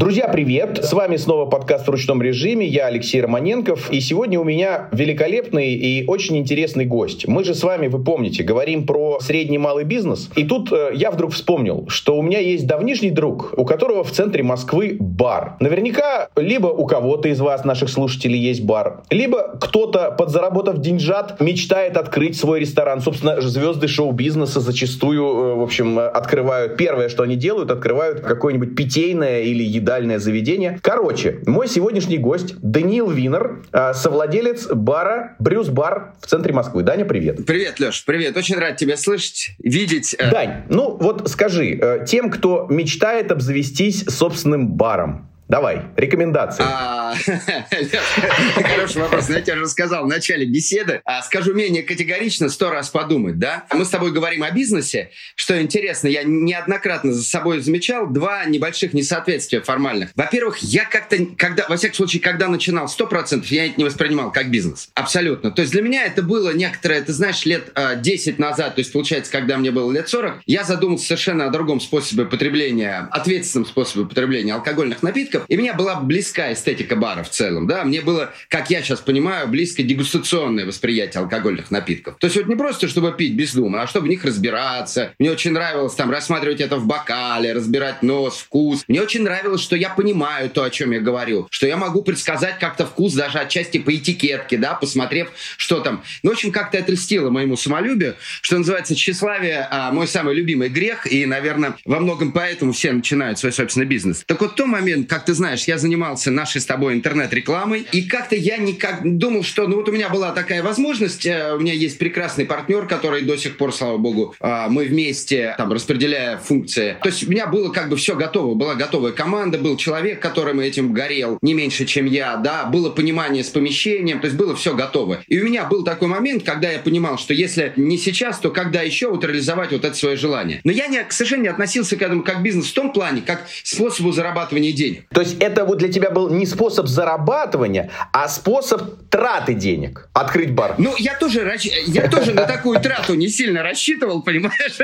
Друзья, привет! С вами снова подкаст в ручном режиме. Я Алексей Романенков. И сегодня у меня великолепный и очень интересный гость. Мы же с вами, вы помните, говорим про средний малый бизнес. И тут э, я вдруг вспомнил, что у меня есть давнишний друг, у которого в центре Москвы бар. Наверняка либо у кого-то из вас, наших слушателей, есть бар, либо кто-то, подзаработав деньжат, мечтает открыть свой ресторан. Собственно, звезды шоу-бизнеса зачастую, э, в общем, открывают. Первое, что они делают, открывают какое-нибудь питейное или еда дальнее заведение. Короче, мой сегодняшний гость Даниил Винер, а, совладелец бара Брюс Бар в центре Москвы. Даня, привет. Привет, Леш, привет. Очень рад тебя слышать, видеть. Э. Дань, ну вот скажи, э, тем, кто мечтает обзавестись собственным баром, Давай, рекомендации. А, хороший вопрос. Я тебе уже сказал в начале беседы. А, скажу менее категорично, сто раз подумать, да? Мы с тобой говорим о бизнесе. Что интересно, я неоднократно за собой замечал два небольших несоответствия формальных. Во-первых, я как-то, когда, во всяком случае, когда начинал 100%, я это не воспринимал как бизнес. Абсолютно. То есть для меня это было некоторое, ты знаешь, лет 10 а, назад, то есть получается, когда мне было лет 40, я задумался совершенно о другом способе потребления, ответственном способе потребления алкогольных напитков, напитков. И мне была близка эстетика бара в целом, да, мне было, как я сейчас понимаю, близко дегустационное восприятие алкогольных напитков. То есть вот не просто, чтобы пить бездумно, а чтобы в них разбираться. Мне очень нравилось там рассматривать это в бокале, разбирать нос, вкус. Мне очень нравилось, что я понимаю то, о чем я говорю, что я могу предсказать как-то вкус даже отчасти по этикетке, да, посмотрев, что там. Ну, в общем, как-то это льстило моему самолюбию, что называется, тщеславие а, мой самый любимый грех, и, наверное, во многом поэтому все начинают свой собственный бизнес. Так вот, в тот момент, как ты знаешь, я занимался нашей с тобой интернет-рекламой, и как-то я никак думал, что, ну вот у меня была такая возможность, э, у меня есть прекрасный партнер, который до сих пор, слава богу, э, мы вместе там распределяя функции. То есть у меня было как бы все готово, была готовая команда, был человек, которым этим горел не меньше, чем я, да, было понимание с помещением, то есть было все готово. И у меня был такой момент, когда я понимал, что если не сейчас, то когда еще вот реализовать вот это свое желание. Но я не, к сожалению, относился к этому как бизнес в том плане, как способу зарабатывания денег. То есть это вот для тебя был не способ зарабатывания, а способ траты денег. Открыть бар. Ну, я тоже, я тоже на такую трату не сильно рассчитывал, понимаешь?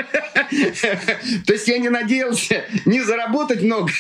То есть я не надеялся не заработать много,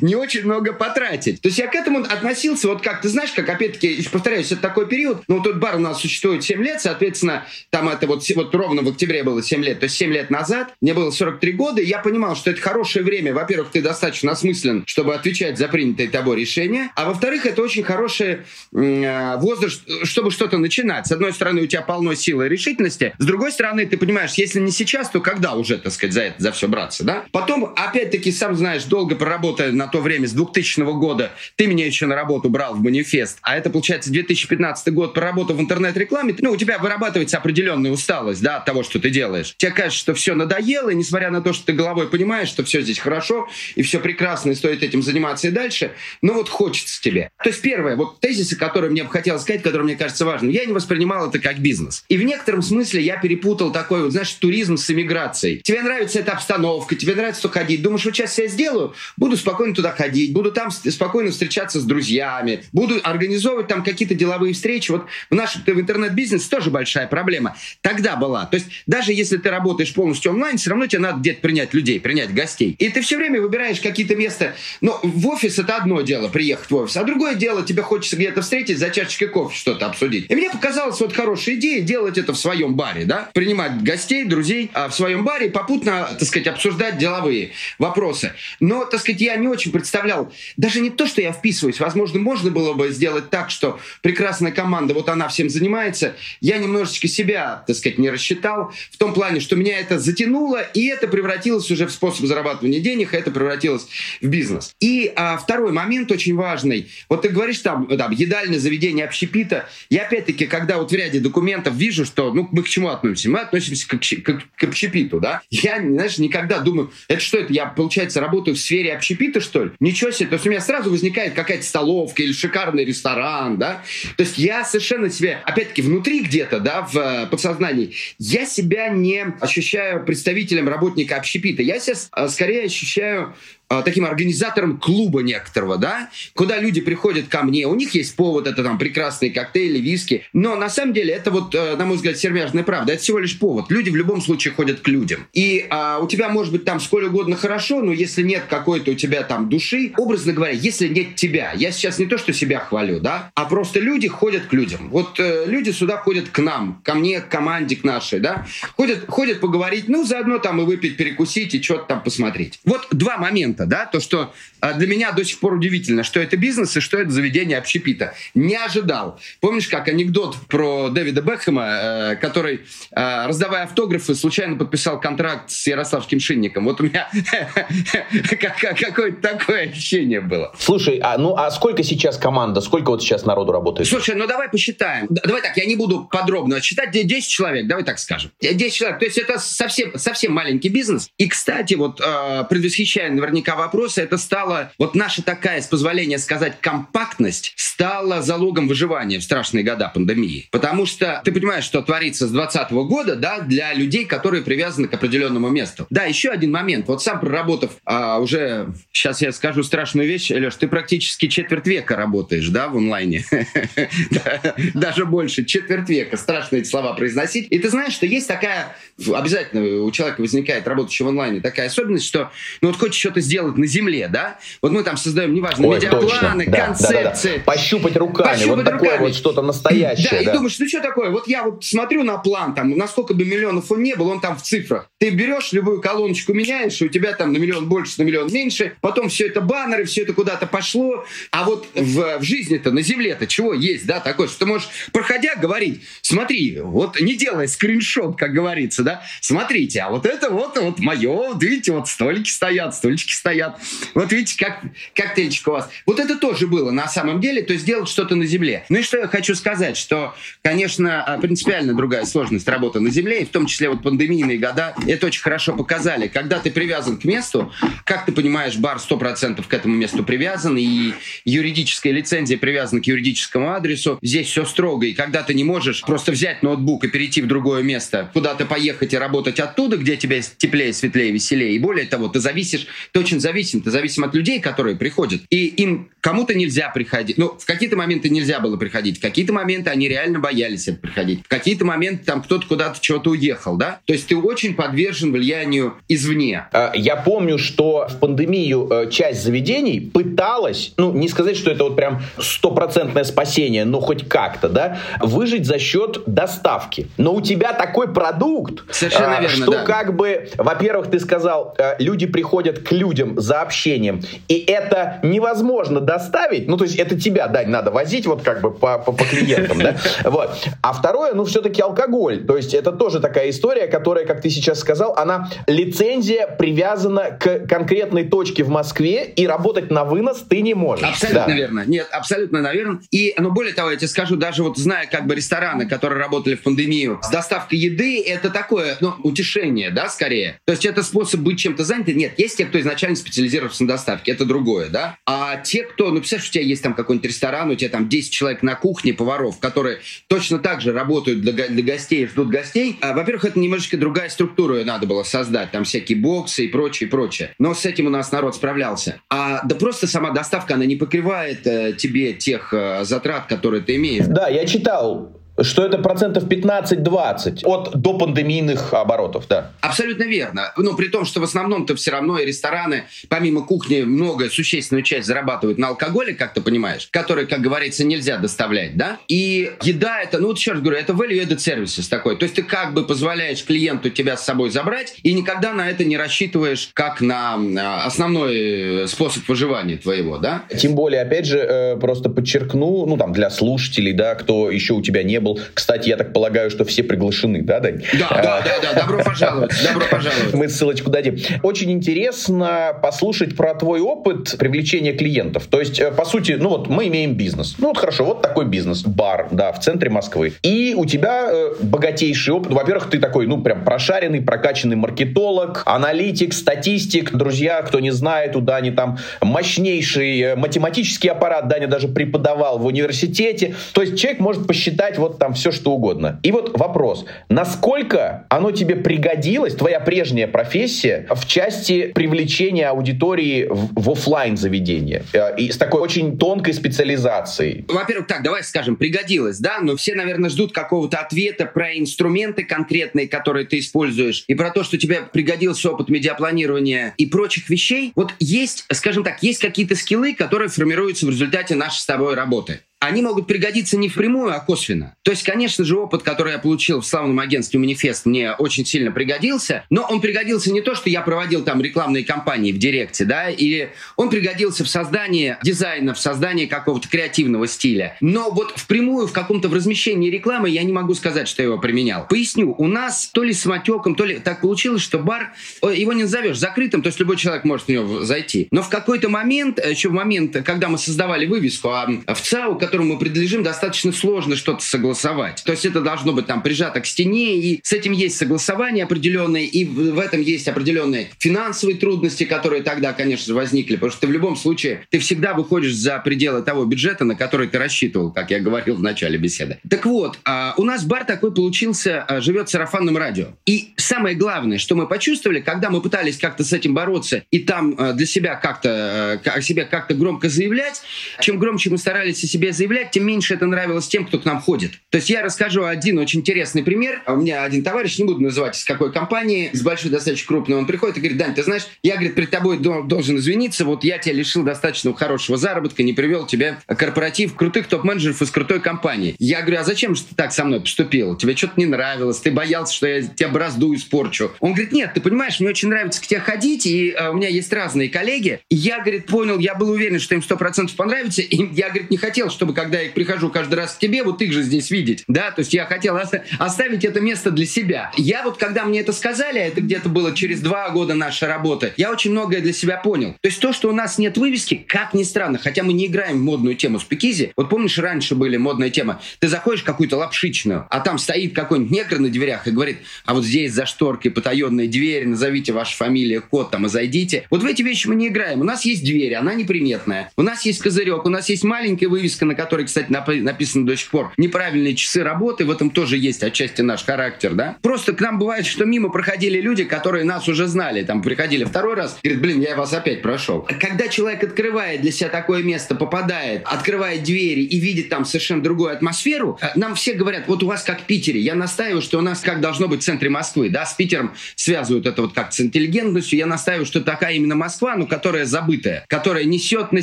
не очень много потратить. То есть я к этому относился, вот как ты знаешь, как опять-таки, повторяюсь, это такой период, ну, тот бар у нас существует 7 лет, соответственно, там это вот, вот ровно в октябре было 7 лет, то есть 7 лет назад, мне было 43 года, и я понимал, что это хорошее время. Во-первых, ты достаточно осмыслен, чтобы отвечать за принятые тобой решения. А во-вторых, это очень хороший э, возраст, чтобы что-то начинать. С одной стороны, у тебя полно силы и решительности. С другой стороны, ты понимаешь, если не сейчас, то когда уже, так сказать, за это, за все браться, да? Потом, опять-таки, сам знаешь, долго проработая на то время, с 2000 года, ты меня еще на работу брал в манифест, а это, получается, 2015 год, проработав в интернет-рекламе, ну, у тебя вырабатывается определенная усталость, да, от того, что ты делаешь. Тебе кажется, что все надоело, и несмотря на то, что ты головой понимаешь, что все здесь хорошо, и все прекрасно, и стоит этим заниматься и дальше, ну вот хочется тебе. То есть первое, вот тезисы, которые мне бы хотелось сказать, которые мне кажется важным, я не воспринимал это как бизнес. И в некотором смысле я перепутал такой вот, знаешь, туризм с эмиграцией. Тебе нравится эта обстановка, тебе нравится туда ходить. Думаешь, вот сейчас я сделаю, буду спокойно туда ходить, буду там спокойно встречаться с друзьями, буду организовывать там какие-то деловые встречи. Вот в нашем в интернет-бизнесе тоже большая проблема. Тогда была. То есть даже если ты работаешь полностью онлайн, все равно тебе надо где-то принять людей, принять гостей. И ты все время выбираешь какие-то места. Но в офис это одно дело приехать в офис, а другое дело, тебе хочется где-то встретить, за чашечкой кофе что-то обсудить. И мне показалось вот хорошая идея делать это в своем баре, да, принимать гостей, друзей а в своем баре и попутно, так сказать, обсуждать деловые вопросы. Но, так сказать, я не очень представлял, даже не то, что я вписываюсь, возможно, можно было бы сделать так, что прекрасная команда, вот она всем занимается, я немножечко себя, так сказать, не рассчитал, в том плане, что меня это затянуло, и это превратилось уже в способ зарабатывания денег, это превратилось в бизнес. И а, второй момент очень важный. Вот ты говоришь там, там едальное заведение общепита. Я опять-таки, когда вот в ряде документов вижу, что, ну, мы к чему относимся? Мы относимся к, к, к общепиту, да? Я, знаешь, никогда думаю, это что это, я, получается, работаю в сфере общепита, что ли? Ничего себе. То есть у меня сразу возникает какая-то столовка или шикарный ресторан, да? То есть я совершенно себе, опять-таки, внутри где-то, да, в э, подсознании, я себя не ощущаю представителем работника общепита. Я себя э, скорее ощущаю таким организатором клуба некоторого, да, куда люди приходят ко мне, у них есть повод, это там прекрасные коктейли, виски, но на самом деле это вот, э, на мой взгляд, сермяжная правда, это всего лишь повод. Люди в любом случае ходят к людям. И э, у тебя может быть там сколь угодно хорошо, но если нет какой-то у тебя там души, образно говоря, если нет тебя, я сейчас не то, что себя хвалю, да, а просто люди ходят к людям. Вот э, люди сюда ходят к нам, ко мне, к команде, к нашей, да, ходят, ходят поговорить, ну, заодно там и выпить, перекусить и что-то там посмотреть. Вот два момента, да, то, что э, для меня до сих пор удивительно, что это бизнес и что это заведение общепита. Не ожидал. Помнишь, как анекдот про Дэвида Бекхэма, э, который, э, раздавая автографы, случайно подписал контракт с Ярославским шинником? Вот у меня какое-то такое ощущение было. Слушай, а ну а сколько сейчас команда, сколько вот сейчас народу работает? Слушай, ну давай посчитаем. Давай так, я не буду подробно считать. 10 человек, давай так скажем. 10 человек. То есть это совсем, совсем маленький бизнес. И, кстати, вот э, предвосхищая наверняка вопросы, это стало, вот наша такая, с позволения сказать, компактность стала залогом выживания в страшные года пандемии. Потому что ты понимаешь, что творится с 2020 года, да, для людей, которые привязаны к определенному месту. Да, еще один момент. Вот сам проработав а, уже, сейчас я скажу страшную вещь, Леш, ты практически четверть века работаешь, да, в онлайне. Даже больше, четверть века. Страшно эти слова произносить. И ты знаешь, что есть такая, обязательно у человека возникает, работающего в онлайне, такая особенность, что, ну вот хочешь что-то сделать на земле, да, вот мы там создаем, неважно, медиапланы, концепции. Пощупать руками, вот такое вот что-то настоящее. Да, и думаешь, ну что такое, вот я вот смотрю на план, там, насколько бы миллионов он не был, он там в цифрах. Ты берешь любую колоночку, меняешь, и у тебя там на миллион больше, на миллион меньше, потом все это баннеры, все это куда-то пошло, а вот в, в жизни-то, на земле-то чего есть, да, такое, что ты можешь, проходя, говорить, смотри, вот не делай скриншот, как говорится, да, смотрите, а вот это вот, вот мое, вот видите, вот столики стоят, стульчики стоят, вот видите, как коктейльчик у вас. Вот это тоже было на самом деле, то есть делать что-то на земле. Ну и что я хочу сказать, что, конечно, а, принципиально другая сложность работы на земле, и в том числе вот пандемийные года, это очень хорошо показали. Когда ты привязан к месту, как ты понимаешь, бар 100% к этому месту привязан, и юридическая лицензия привязана к юридическому адресу. Здесь все строго, и когда ты не можешь просто взять ноутбук и перейти в другое место, куда-то поехать и работать оттуда, где тебе теплее, светлее, веселее, и более того, ты зависишь, ты очень зависим, ты зависим от людей, которые приходят, и им кому-то нельзя приходить. Ну, в какие-то моменты нельзя было приходить, в какие-то моменты они реально боялись это приходить, в какие-то моменты там кто-то куда-то чего-то уехал, да? То есть ты очень подвержен влиянию извне. А, я помню, что в пандемию э, часть заведений пыталась, ну, не сказать, что это вот прям стопроцентное спасение, но хоть как-то, да, выжить за счет доставки. Но у тебя такой продукт, Совершенно а, верно, что да. как бы, во-первых, ты сказал, э, люди приходят к людям за общением, и это невозможно доставить, ну, то есть это тебя, Дань, надо возить вот как бы по, по, по клиентам, да, вот. А второе, ну, все-таки алкоголь, то есть это тоже такая история, которая, как ты сейчас сказал, она, лицензия привязана к конкретной точке в Москве, и работать на вынос ты не можешь. Абсолютно да. верно. Нет, абсолютно наверное. И, ну, более того, я тебе скажу, даже вот зная как бы рестораны, которые работали в пандемию, с доставкой еды, это такое, ну, утешение, да, скорее. То есть это способ быть чем-то занятым. Нет, есть те, кто изначально специализировался на доставке, это другое, да. А те, кто, ну, представляешь, у тебя есть там какой-нибудь ресторан, у тебя там 10 человек на кухне, поваров, которые точно так же работают для, для гостей, ждут гостей. А, во-первых, это немножечко другая структура надо было создать, там всякие боксы и прочее, прочее. Но с этим у нас народ справлялся. А да просто сама доставка, она не покрывает э, тебе тех э, затрат, которые ты имеешь. Да, я читал что это процентов 15-20 от допандемийных оборотов, да. Абсолютно верно. Ну, при том, что в основном-то все равно и рестораны, помимо кухни, много, существенную часть зарабатывают на алкоголе, как ты понимаешь, который, как говорится, нельзя доставлять, да? И еда это, ну, вот еще раз говорю, это value-added services такой. То есть ты как бы позволяешь клиенту тебя с собой забрать и никогда на это не рассчитываешь как на а, основной э, способ выживания твоего, да? Тем более, опять же, э, просто подчеркну, ну, там, для слушателей, да, кто еще у тебя не был был. Кстати, я так полагаю, что все приглашены, да, Дань? Да, да, да, да, добро пожаловать, добро пожаловать. Мы ссылочку дадим. Очень интересно послушать про твой опыт привлечения клиентов. То есть, э, по сути, ну вот мы имеем бизнес. Ну вот хорошо, вот такой бизнес, бар, да, в центре Москвы. И у тебя э, богатейший опыт. Во-первых, ты такой, ну прям прошаренный, прокачанный маркетолог, аналитик, статистик. Друзья, кто не знает, у Дани там мощнейший э, математический аппарат. Даня даже преподавал в университете. То есть человек может посчитать вот там все что угодно. И вот вопрос, насколько оно тебе пригодилось, твоя прежняя профессия, в части привлечения аудитории в, в офлайн заведение э, и с такой очень тонкой специализацией? Во-первых, так, давай скажем, пригодилось, да, но все, наверное, ждут какого-то ответа про инструменты конкретные, которые ты используешь, и про то, что тебе пригодился опыт медиапланирования и прочих вещей. Вот есть, скажем так, есть какие-то скиллы, которые формируются в результате нашей с тобой работы они могут пригодиться не впрямую, а косвенно. То есть, конечно же, опыт, который я получил в славном агентстве «Манифест», мне очень сильно пригодился, но он пригодился не то, что я проводил там рекламные кампании в Директе, да, или он пригодился в создании дизайна, в создании какого-то креативного стиля. Но вот впрямую в каком-то в размещении рекламы я не могу сказать, что я его применял. Поясню, у нас то ли с матеком, то ли так получилось, что бар, его не назовешь закрытым, то есть любой человек может в него зайти. Но в какой-то момент, еще в момент, когда мы создавали вывеску, а в ЦАУ, которому мы принадлежим, достаточно сложно что-то согласовать. То есть это должно быть там прижато к стене, и с этим есть согласование определенное, и в этом есть определенные финансовые трудности, которые тогда, конечно, возникли, потому что в любом случае, ты всегда выходишь за пределы того бюджета, на который ты рассчитывал, как я говорил в начале беседы. Так вот, а, у нас бар такой получился, а, живет сарафанным радио. И самое главное, что мы почувствовали, когда мы пытались как-то с этим бороться, и там а, для себя как-то о себе как-то громко заявлять, чем громче мы старались о себе заявлять, тем меньше это нравилось тем, кто к нам ходит. То есть я расскажу один очень интересный пример. У меня один товарищ, не буду называть из какой компании, с большой, достаточно крупной, он приходит и говорит, Дань, ты знаешь, я, говорит, перед тобой должен извиниться, вот я тебя лишил достаточно хорошего заработка, не привел тебе корпоратив крутых топ-менеджеров из крутой компании. Я говорю, а зачем же ты так со мной поступил? Тебе что-то не нравилось, ты боялся, что я тебя бразду испорчу. Он говорит, нет, ты понимаешь, мне очень нравится к тебе ходить, и uh, у меня есть разные коллеги. И я, говорит, понял, я был уверен, что им сто процентов понравится, и я, говорит, не хотел, чтобы чтобы когда я прихожу каждый раз к тебе, вот их же здесь видеть, да, то есть я хотел оставить это место для себя. Я вот, когда мне это сказали, это где-то было через два года нашей работы, я очень многое для себя понял. То есть то, что у нас нет вывески, как ни странно, хотя мы не играем в модную тему спикизи, вот помнишь, раньше были модная тема, ты заходишь в какую-то лапшичную, а там стоит какой-нибудь негр на дверях и говорит, а вот здесь за шторкой потаенные двери, назовите вашу фамилию, код там и зайдите. Вот в эти вещи мы не играем. У нас есть дверь, она неприметная. У нас есть козырек, у нас есть маленькая вывеска, на которой, кстати, написано до сих пор, неправильные часы работы, в этом тоже есть отчасти наш характер, да. Просто к нам бывает, что мимо проходили люди, которые нас уже знали, там приходили второй раз, говорит, блин, я вас опять прошел. Когда человек открывает для себя такое место, попадает, открывает двери и видит там совершенно другую атмосферу, э, нам все говорят, вот у вас как в Питере, я настаиваю, что у нас как должно быть в центре Москвы, да, с Питером связывают это вот как с интеллигентностью, я настаиваю, что такая именно Москва, но которая забытая, которая несет на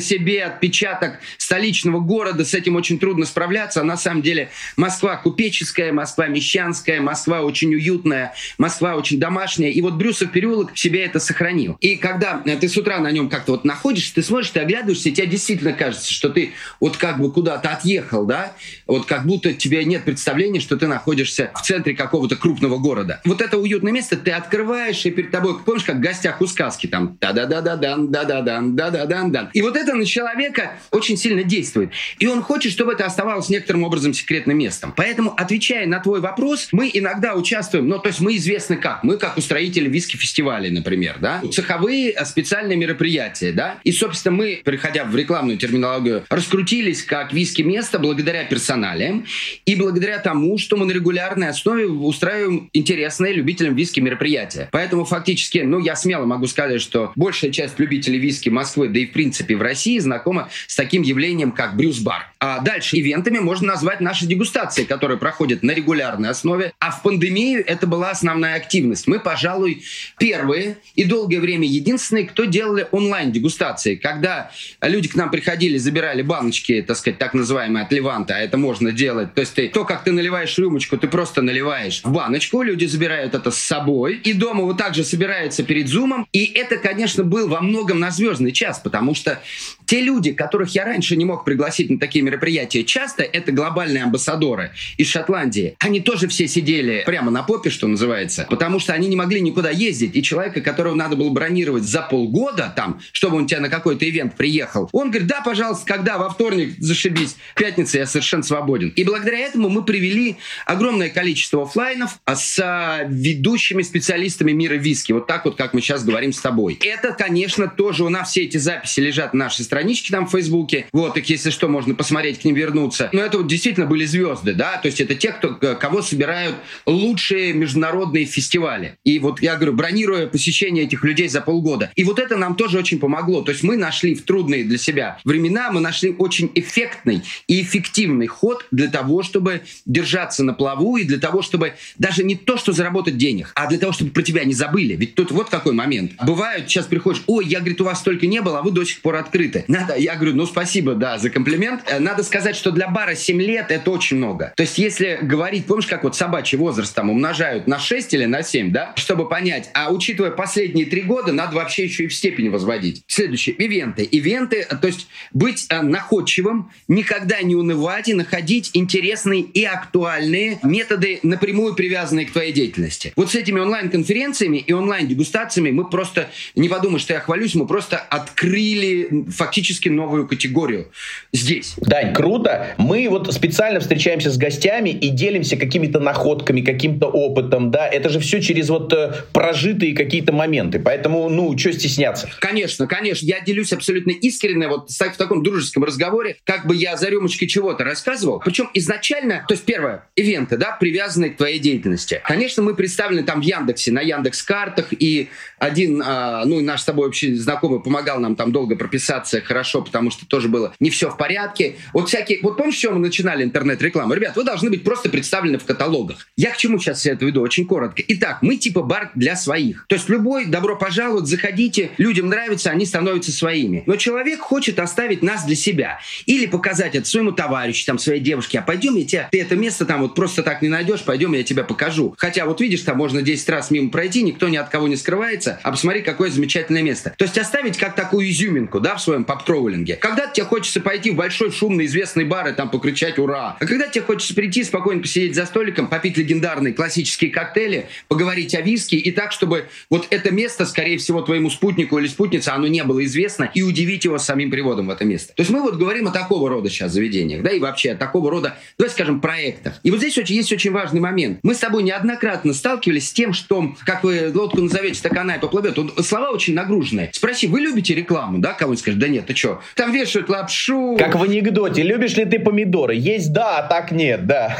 себе отпечаток столичного города с этим очень трудно справляться. А на самом деле Москва купеческая, Москва мещанская, Москва очень уютная, Москва очень домашняя. И вот Брюсов переулок в себе это сохранил. И когда ты с утра на нем как-то вот находишься, ты смотришь, ты оглядываешься, и тебе действительно кажется, что ты вот как бы куда-то отъехал, да? Вот как будто тебе нет представления, что ты находишься в центре какого-то крупного города. Вот это уютное место ты открываешь, и перед тобой, помнишь, как в гостях у сказки, там да-да-да-да-дан, да-да-дан, да-да-дан-дан. И вот это на человека очень сильно действует. И он хочет, чтобы это оставалось некоторым образом секретным местом. Поэтому, отвечая на твой вопрос, мы иногда участвуем, ну, то есть мы известны как? Мы как устроители виски-фестивалей, например, да? Цеховые а, специальные мероприятия, да? И, собственно, мы, переходя в рекламную терминологию, раскрутились как виски-место благодаря персоналиям и благодаря тому, что мы на регулярной основе устраиваем интересные любителям виски мероприятия. Поэтому фактически, ну, я смело могу сказать, что большая часть любителей виски Москвы, да и в принципе в России, знакома с таким явлением, как брюс-бар. А дальше ивентами можно назвать наши дегустации, которые проходят на регулярной основе. А в пандемию это была основная активность. Мы, пожалуй, первые и долгое время единственные, кто делали онлайн-дегустации. Когда люди к нам приходили, забирали баночки, так сказать, так называемые от Леванта, а это можно делать. То есть ты, то, как ты наливаешь рюмочку, ты просто наливаешь в баночку, люди забирают это с собой, и дома вот так же собираются перед зумом. И это, конечно, был во многом на звездный час, потому что те люди, которых я раньше не мог пригласить на такие мероприятия, часто это глобальные амбассадоры из Шотландии. Они тоже все сидели прямо на попе, что называется, потому что они не могли никуда ездить. И человека, которого надо было бронировать за полгода там, чтобы он тебя на какой-то ивент приехал, он говорит, да, пожалуйста, когда во вторник зашибись, в пятницу я совершенно свободен. И благодаря этому мы привели огромное количество офлайнов с ведущими специалистами мира виски. Вот так вот, как мы сейчас говорим с тобой. Это, конечно, тоже у нас все эти записи лежат на нашей странички там в Фейсбуке. Вот, так если что, можно посмотреть к ним вернуться. Но это вот действительно были звезды, да, то есть это те, кто, кого собирают лучшие международные фестивали. И вот я говорю, бронируя посещение этих людей за полгода. И вот это нам тоже очень помогло. То есть мы нашли в трудные для себя времена, мы нашли очень эффектный и эффективный ход для того, чтобы держаться на плаву и для того, чтобы даже не то, что заработать денег, а для того, чтобы про тебя не забыли. Ведь тут вот какой момент. Бывает, сейчас приходишь, ой, я, говорит, у вас столько не было, а вы до сих пор открыты. Надо, я говорю, ну спасибо, да, за комплимент. Э, надо сказать, что для бара 7 лет это очень много. То есть если говорить, помнишь, как вот собачий возраст там умножают на 6 или на 7, да, чтобы понять, а учитывая последние три года, надо вообще еще и в степень возводить. Следующее, ивенты. Ивенты, то есть быть э, находчивым, никогда не унывать и находить интересные и актуальные методы, напрямую привязанные к твоей деятельности. Вот с этими онлайн-конференциями и онлайн-дегустациями мы просто, не подумай, что я хвалюсь, мы просто открыли фактически новую категорию здесь. Дань, круто. Мы вот специально встречаемся с гостями и делимся какими-то находками, каким-то опытом, да, это же все через вот э, прожитые какие-то моменты, поэтому, ну, что стесняться? Конечно, конечно, я делюсь абсолютно искренне, вот в таком дружеском разговоре, как бы я за рюмочкой чего-то рассказывал, причем изначально, то есть первое, ивенты, да, привязанные к твоей деятельности. Конечно, мы представлены там в Яндексе, на Яндекс картах, и один, а, ну, наш с тобой общий знакомый помогал нам там долго прописаться хорошо, потому что тоже было не все в порядке. Вот всякие, вот помнишь, с чего мы начинали интернет-рекламу? Ребят, вы должны быть просто представлены в каталогах. Я к чему сейчас это веду? Очень коротко. Итак, мы типа бар для своих. То есть любой, добро пожаловать, заходите, людям нравится, они становятся своими. Но человек хочет оставить нас для себя. Или показать это своему товарищу, там, своей девушке, а пойдем я тебя, ты это место там вот просто так не найдешь, пойдем я тебя покажу. Хотя вот видишь, там можно 10 раз мимо пройти, никто ни от кого не скрывается, а посмотри, какое замечательное место. То есть оставить как такую изюминку, да, в своем поп-троулинге. Когда тебе хочется пойти в большой шумный известный бар и там покричать «Ура!», а когда тебе хочется прийти, спокойно посидеть за столиком, попить легендарные классические коктейли, поговорить о виске и так, чтобы вот это место, скорее всего, твоему спутнику или спутнице, оно не было известно, и удивить его самим приводом в это место. То есть мы вот говорим о такого рода сейчас заведениях, да, и вообще о такого рода, давай скажем, проектах. И вот здесь очень, есть очень важный момент. Мы с тобой неоднократно сталкивались с тем, что, как вы лодку назовете, так она и поплывет. Вот слова очень нагруженные. Спроси, вы любите рекламу, да? Кого-нибудь скажет, да нет, ты что? Там вешают лапшу. Как в анекдоте. Любишь ли ты помидоры? Есть да, а так нет, да.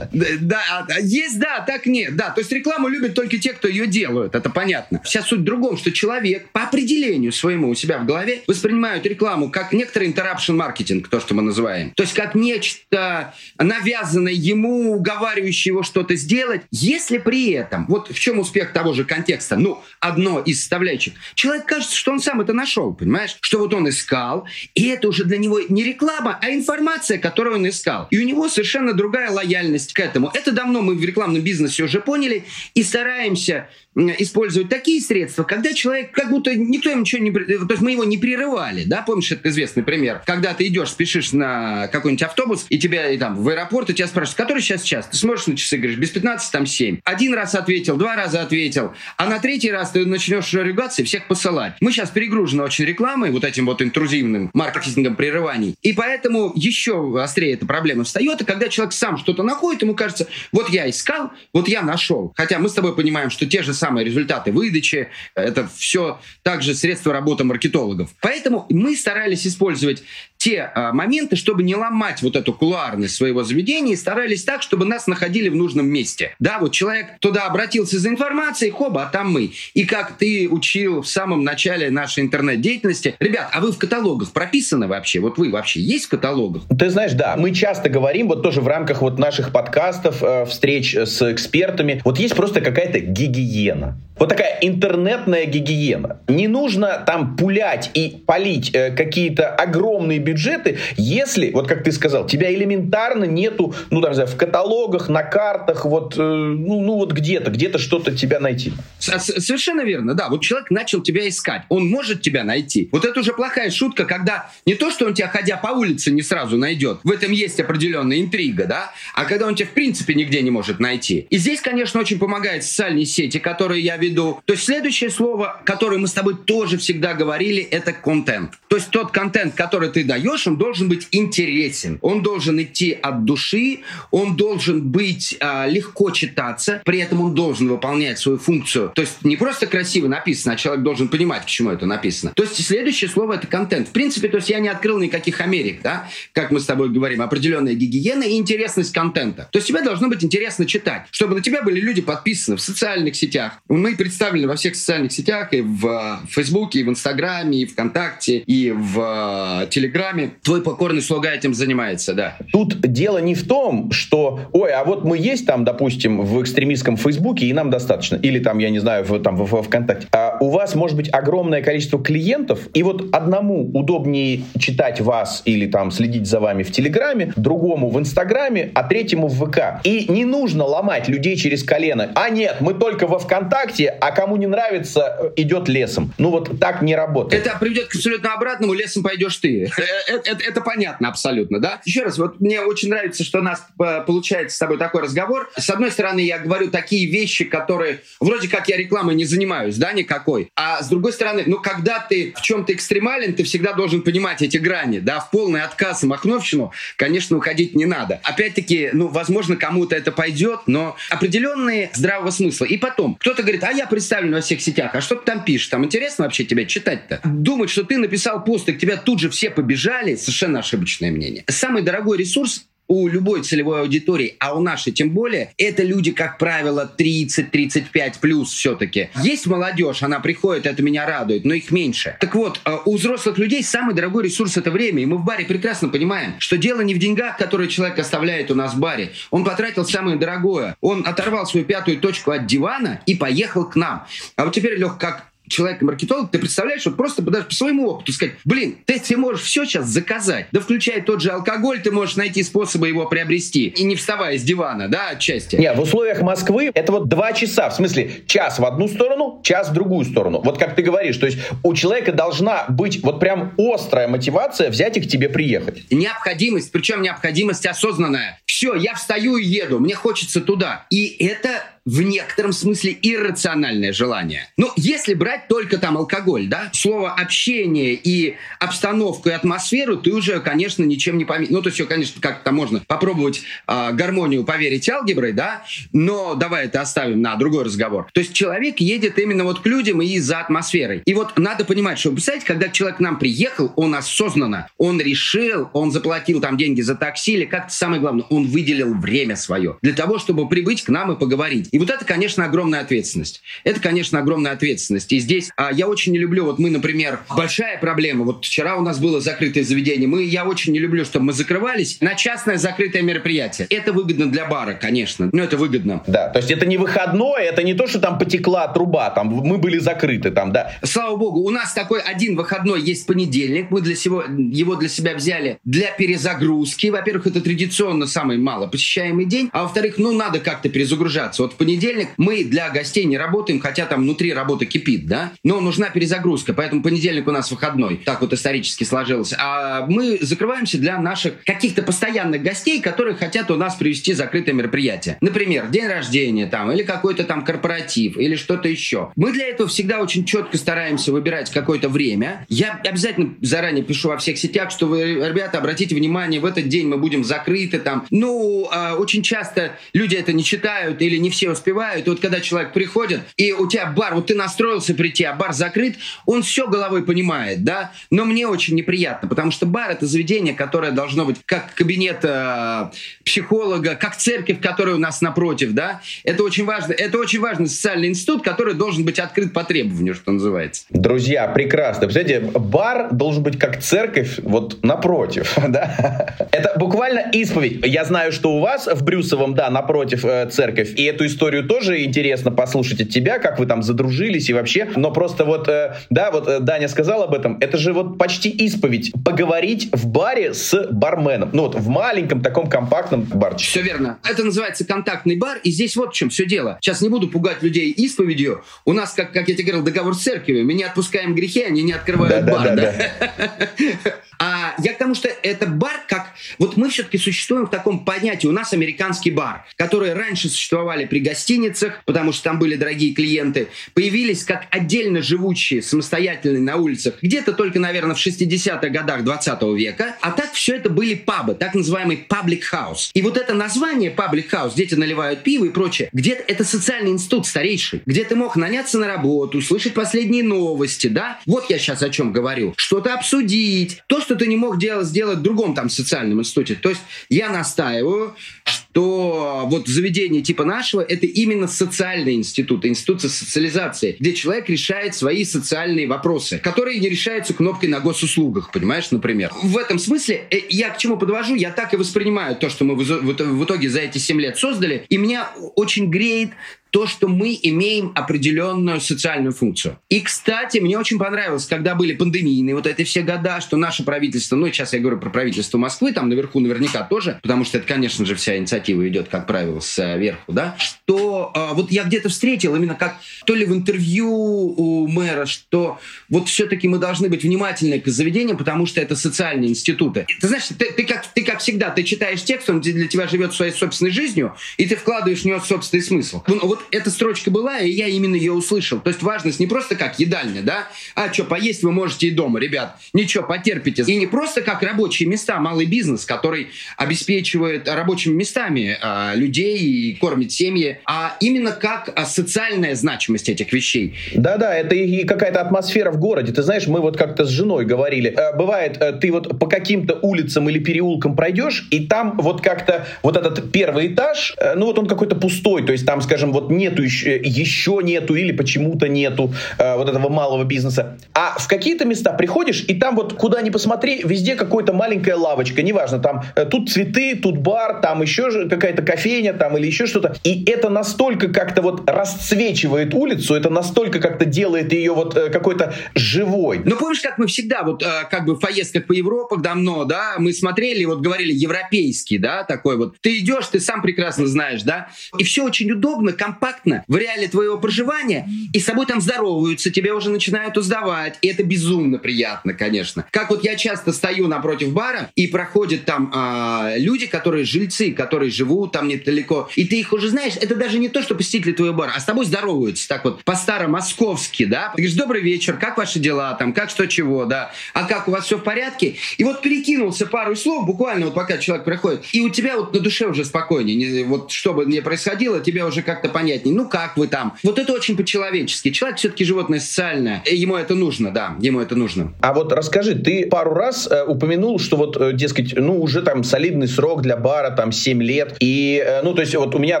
Да, а, а есть да, а так нет, да. То есть рекламу любят только те, кто ее делают, это понятно. Вся суть в другом, что человек по определению своему у себя в голове воспринимает рекламу как некоторый interruption маркетинг, то, что мы называем. То есть как нечто навязанное ему, уговаривающее его что-то сделать, если при этом, вот в чем успех того же контекста, ну, одно из составляющих, человек кажется, что он сам это нашел, понимаешь? Что вот он искал, и это уже для него не реклама, а информация, которую он искал. И у него совершенно другая лояльность к этому. Это давно мы в рекламном бизнесе уже поняли и стараемся использовать такие средства, когда человек как будто никто ему ничего не... То есть мы его не прерывали, да? Помнишь этот известный пример? Когда ты идешь, спешишь на какой-нибудь автобус, и тебя и там в аэропорт, и тебя спрашивают, который сейчас час? Ты смотришь на часы, говоришь, без 15, там 7. Один раз ответил, два раза ответил, а на третий раз ты начнешь ругаться и всех посылать. Мы сейчас перегружены очень рекламой, вот этим вот интрузивным маркетингом прерываний. И поэтому еще острее эта проблема встает, и когда человек сам что-то находит, ему кажется, вот я искал, вот я нашел. Хотя мы с тобой понимаем, что те же самые результаты выдачи, это все также средства работы маркетологов. Поэтому мы старались использовать те а, моменты, чтобы не ломать вот эту кулуарность своего заведения, и старались так, чтобы нас находили в нужном месте. Да, вот человек туда обратился за информацией, хоба, а там мы. И как ты учил в самом начале нашей интернет-деятельности, ребят, а вы в каталогах прописаны вообще? Вот вы вообще есть в каталогах? Ты знаешь, да, мы часто говорим, вот тоже в рамках вот наших подкастов, э, встреч с экспертами, вот есть просто какая-то гигиена. Вот такая интернетная гигиена. Не нужно там пулять и полить э, какие-то огромные бюджеты, если, вот как ты сказал, тебя элементарно нету, ну, там, не знаю, в каталогах, на картах, вот, э, ну, ну, вот где-то, где-то что-то тебя найти. Совершенно верно, да. Вот человек начал тебя искать, он может тебя найти. Вот это уже плохая шутка, когда не то, что он тебя, ходя по улице, не сразу найдет. В этом есть определенная интрига, да? А когда он тебя, в принципе, нигде не может найти. И здесь, конечно, очень помогают социальные сети, которые я веду виду. То есть следующее слово, которое мы с тобой тоже всегда говорили, это контент. То есть тот контент, который ты даешь, он должен быть интересен. Он должен идти от души, он должен быть э, легко читаться, при этом он должен выполнять свою функцию. То есть не просто красиво написано, а человек должен понимать, к чему это написано. То есть следующее слово это контент. В принципе, то есть я не открыл никаких Америк, да, как мы с тобой говорим, определенная гигиена и интересность контента. То есть тебе должно быть интересно читать, чтобы на тебя были люди подписаны в социальных сетях. Мы представлены во всех социальных сетях, и в э, Фейсбуке, и в Инстаграме, и ВКонтакте, и в э, Телеграме. Твой покорный слуга этим занимается, да. Тут дело не в том, что, ой, а вот мы есть там, допустим, в экстремистском Фейсбуке, и нам достаточно. Или там, я не знаю, в, там, в, в ВКонтакте. А у вас может быть огромное количество клиентов, и вот одному удобнее читать вас или там следить за вами в Телеграме, другому в Инстаграме, а третьему в ВК. И не нужно ломать людей через колено. А нет, мы только во ВКонтакте, а кому не нравится, идет лесом. Ну вот так не работает. Это приведет к абсолютно обратному, лесом пойдешь ты. Это, это, это понятно абсолютно, да? Еще раз, вот мне очень нравится, что у нас э, получается с тобой такой разговор. С одной стороны, я говорю такие вещи, которые вроде как я рекламой не занимаюсь, да, никакой. А с другой стороны, ну когда ты в чем-то экстремален, ты всегда должен понимать эти грани, да, в полный отказ и махновщину, конечно, уходить не надо. Опять-таки, ну, возможно, кому-то это пойдет, но определенные здравого смысла. И потом, кто-то говорит, а я представлен во всех сетях, а что ты там пишешь? Там интересно вообще тебя читать-то? Думать, что ты написал пост, и к тебя тут же все побежали, совершенно ошибочное мнение. Самый дорогой ресурс у любой целевой аудитории, а у нашей тем более, это люди, как правило, 30-35 плюс все-таки. Есть молодежь, она приходит, это меня радует, но их меньше. Так вот, э, у взрослых людей самый дорогой ресурс это время, и мы в баре прекрасно понимаем, что дело не в деньгах, которые человек оставляет у нас в баре. Он потратил самое дорогое. Он оторвал свою пятую точку от дивана и поехал к нам. А вот теперь, Лех, как человек-маркетолог, ты представляешь, вот просто даже по своему опыту сказать, блин, ты себе можешь все сейчас заказать, да включая тот же алкоголь, ты можешь найти способы его приобрести, и не вставая с дивана, да, отчасти. Нет, в условиях Москвы это вот два часа, в смысле час в одну сторону, час в другую сторону. Вот как ты говоришь, то есть у человека должна быть вот прям острая мотивация взять и к тебе приехать. Необходимость, причем необходимость осознанная. Все, я встаю и еду, мне хочется туда. И это в некотором смысле иррациональное желание. Ну, если брать только там алкоголь, да, слово общение и обстановку и атмосферу, ты уже, конечно, ничем не поменяешь. Ну, то есть, конечно, как-то можно попробовать э, гармонию поверить алгеброй, да, но давай это оставим на другой разговор. То есть человек едет именно вот к людям и за атмосферой. И вот надо понимать, что, представляете, когда человек к нам приехал, он осознанно, он решил, он заплатил там деньги за такси или как-то самое главное, он выделил время свое для того, чтобы прибыть к нам и поговорить. И вот это, конечно, огромная ответственность. Это, конечно, огромная ответственность. И здесь а, я очень не люблю, вот мы, например, большая проблема. Вот вчера у нас было закрытое заведение. Мы, я очень не люблю, чтобы мы закрывались на частное закрытое мероприятие. Это выгодно для бара, конечно. Ну, это выгодно. Да, то есть это не выходное, это не то, что там потекла труба, там мы были закрыты, там, да. Слава богу, у нас такой один выходной есть понедельник. Мы для всего, его для себя взяли для перезагрузки. Во-первых, это традиционно самый мало посещаемый день. А во-вторых, ну, надо как-то перезагружаться. Вот понедельник мы для гостей не работаем, хотя там внутри работа кипит, да, но нужна перезагрузка, поэтому понедельник у нас выходной. Так вот исторически сложилось. А мы закрываемся для наших каких-то постоянных гостей, которые хотят у нас привести закрытое мероприятие. Например, день рождения там, или какой-то там корпоратив, или что-то еще. Мы для этого всегда очень четко стараемся выбирать какое-то время. Я обязательно заранее пишу во всех сетях, что вы, ребята, обратите внимание, в этот день мы будем закрыты там. Ну, э, очень часто люди это не читают или не все успевают. И вот когда человек приходит, и у тебя бар, вот ты настроился прийти, а бар закрыт, он все головой понимает, да? Но мне очень неприятно, потому что бар — это заведение, которое должно быть как кабинет э, психолога, как церковь, которая у нас напротив, да? Это очень важно. Это очень важный социальный институт, который должен быть открыт по требованию, что называется. Друзья, прекрасно. Представляете, бар должен быть как церковь вот напротив, да? Это буквально исповедь. Я знаю, что у вас в Брюсовом, да, напротив э, церковь, и эту историю тоже интересно послушать от тебя, как вы там задружились и вообще. Но просто вот, э, да, вот э, Даня сказал об этом, это же вот почти исповедь. Поговорить в баре с барменом. Ну вот в маленьком таком компактном барчике. Все верно. Это называется контактный бар, и здесь вот в чем все дело. Сейчас не буду пугать людей исповедью. У нас, как, как я тебе говорил, договор с церковью. Мы не отпускаем грехи, они не открывают Да, бар. да, да? да. А я к тому, что это бар, как... Вот мы все-таки существуем в таком понятии. У нас американский бар, которые раньше существовали при гостиницах, потому что там были дорогие клиенты, появились как отдельно живущие, самостоятельные на улицах, где-то только, наверное, в 60-х годах 20 века, а так все это были пабы, так называемый public house. И вот это название public house, дети наливают пиво и прочее, где-то это социальный институт старейший, где ты мог наняться на работу, слышать последние новости, да? Вот я сейчас о чем говорю. Что-то обсудить. То, что ты не мог делать, сделать в другом там социальном институте. То есть я настаиваю, что вот заведение типа нашего это именно социальный институт, институт социализации, где человек решает свои социальные вопросы, которые не решаются кнопкой на госуслугах, понимаешь, например. В этом смысле э, я к чему подвожу, я так и воспринимаю то, что мы в итоге за эти 7 лет создали, и меня очень греет то, что мы имеем определенную социальную функцию. И, кстати, мне очень понравилось, когда были пандемийные вот эти все года, что наше правительство, ну, сейчас я говорю про правительство Москвы, там наверху наверняка тоже, потому что это, конечно же, вся инициатива идет, как правило, сверху, да, что э, вот я где-то встретил именно как то ли в интервью у мэра, что вот все-таки мы должны быть внимательны к заведениям, потому что это социальные институты. Ты знаешь, ты, ты, как, ты как всегда, ты читаешь текст, он для тебя живет своей собственной жизнью, и ты вкладываешь в него собственный смысл. Вот эта строчка была, и я именно ее услышал. То есть важность не просто как едальня, да, а что, поесть вы можете и дома, ребят. Ничего, потерпите. И не просто как рабочие места, малый бизнес, который обеспечивает рабочими местами а, людей и кормит семьи, а именно как а, социальная значимость этих вещей. Да-да, это и какая-то атмосфера в городе. Ты знаешь, мы вот как-то с женой говорили. Э, бывает, э, ты вот по каким-то улицам или переулкам пройдешь, и там вот как-то вот этот первый этаж, э, ну вот он какой-то пустой, то есть там, скажем, вот нету еще, еще нету или почему-то нету э, вот этого малого бизнеса. А в какие-то места приходишь, и там вот куда ни посмотри, везде какая-то маленькая лавочка, неважно, там э, тут цветы, тут бар, там еще какая-то кофейня, там или еще что-то. И это настолько как-то вот расцвечивает улицу, это настолько как-то делает ее вот э, какой-то живой. Ну помнишь, как мы всегда вот э, как бы в поездках по Европах давно, да, мы смотрели, вот говорили европейский, да, такой вот. Ты идешь, ты сам прекрасно знаешь, да, и все очень удобно, компактно в реале твоего проживания, и с собой там здороваются, тебя уже начинают узнавать, и это безумно приятно, конечно. Как вот я часто стою напротив бара, и проходят там а, люди, которые жильцы, которые живут там недалеко, и ты их уже знаешь, это даже не то, что посетители твоего бара, а с тобой здороваются, так вот, по-старомосковски, да, ты говоришь, добрый вечер, как ваши дела, там, как что чего, да, а как у вас все в порядке, и вот перекинулся пару слов, буквально вот пока человек приходит, и у тебя вот на душе уже спокойнее, вот что бы ни происходило, тебе уже как-то понятнее, ну как вы там? Вот это очень по-человечески. Человек все-таки животное социальное. Ему это нужно, да, ему это нужно. А вот расскажи, ты пару раз э, упомянул, что вот, э, дескать, ну уже там солидный срок для бара, там 7 лет. И, э, ну то есть вот у меня